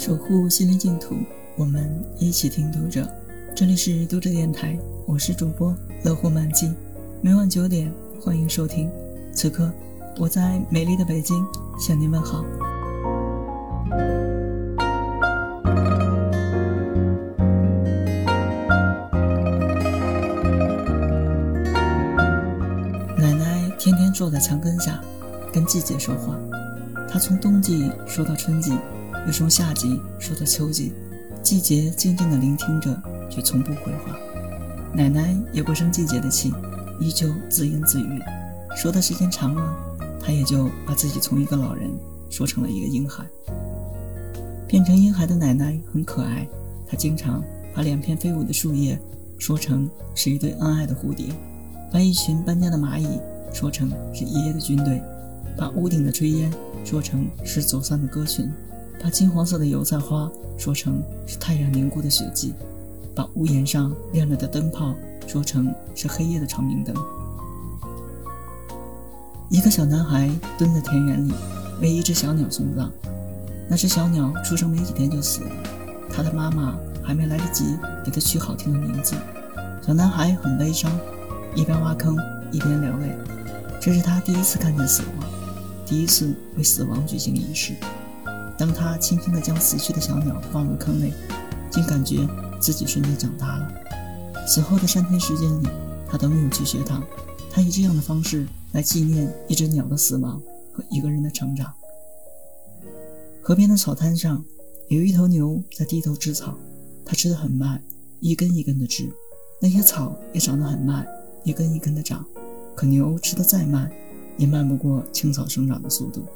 守护心灵净土，我们一起听读者。这里是读者电台，我是主播乐活满记，每晚九点欢迎收听。此刻我在美丽的北京向您问好。奶奶天天坐在墙根下，跟季节说话。她从冬季说到春季。又从夏季说到秋季，季节静静地聆听着，却从不回话。奶奶也不生季节的气，依旧自言自语。说的时间长了，她也就把自己从一个老人说成了一个婴孩。变成婴孩的奶奶很可爱，她经常把两片飞舞的树叶说成是一对恩爱的蝴蝶，把一群搬家的蚂蚁说成是爷爷的军队，把屋顶的炊烟说成是走散的歌群。把金黄色的油菜花说成是太阳凝固的血迹，把屋檐上亮着的灯泡说成是黑夜的长明灯。一个小男孩蹲在田园里，为一只小鸟送葬。那只小鸟出生没几天就死了，他的妈妈还没来得及给他取好听的名字。小男孩很悲伤，一边挖坑一边流泪。这是他第一次看见死亡，第一次为死亡举行仪式。当他轻轻地将死去的小鸟放入坑内，竟感觉自己瞬间长大了。此后的三天时间里，他都没有去学堂。他以这样的方式来纪念一只鸟的死亡和一个人的成长。河边的草滩上，有一头牛在低头吃草，它吃得很慢，一根一根的吃。那些草也长得很慢，一根一根的长。可牛吃得再慢，也慢不过青草生长的速度。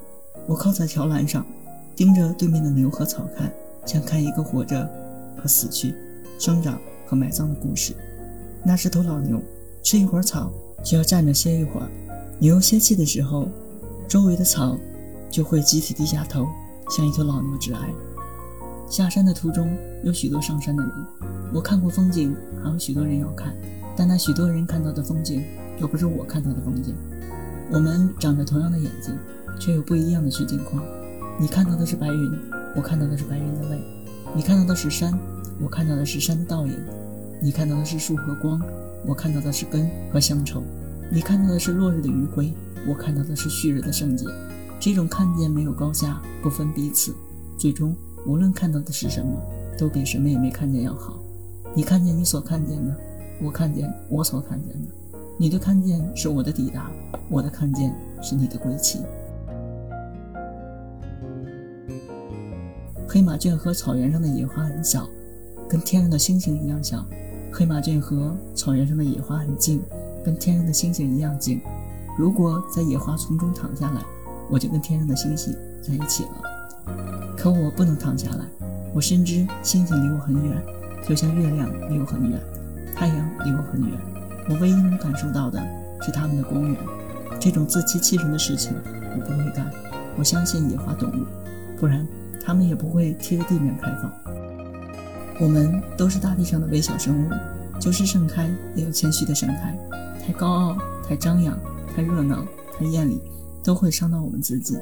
我靠在桥栏上。盯着对面的牛和草看，像看一个活着和死去、生长和埋葬的故事。那是头老牛，吃一会儿草就要站着歇一会儿。牛歇气的时候，周围的草就会集体低下头，向一头老牛致哀。下山的途中有许多上山的人，我看过风景，还有许多人要看，但那许多人看到的风景又不是我看到的风景。我们长着同样的眼睛，却有不一样的取景框。你看到的是白云，我看到的是白云的泪；你看到的是山，我看到的是山的倒影；你看到的是树和光，我看到的是根和乡愁；你看到的是落日的余晖，我看到的是旭日的圣洁。这种看见没有高下，不分彼此，最终无论看到的是什么，都比什么也没看见要好。你看见你所看见的，我看见我所看见的。你的看见是我的抵达，我的看见是你的归期。黑马圈和草原上的野花很小，跟天上的星星一样小。黑马圈和草原上的野花很近，跟天上的星星一样近。如果在野花丛中躺下来，我就跟天上的星星在一起了。可我不能躺下来，我深知星星离我很远，就像月亮离我很远，太阳离我很远。我唯一能感受到的是它们的光源。这种自欺欺人的事情我不会干。我相信野花懂我，不然。它们也不会贴着地面开放。我们都是大地上的微小生物，就是盛开也有谦虚的盛开。太高傲、太张扬、太热闹、太艳丽，都会伤到我们自己。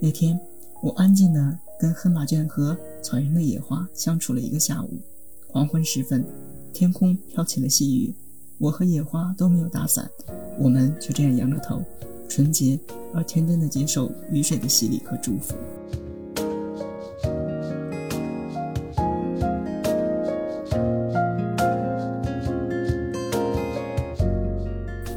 那天，我安静地跟黑马圈和草原的野花相处了一个下午。黄昏时分，天空飘起了细雨，我和野花都没有打伞，我们就这样仰着头，纯洁而天真地接受雨水的洗礼和祝福。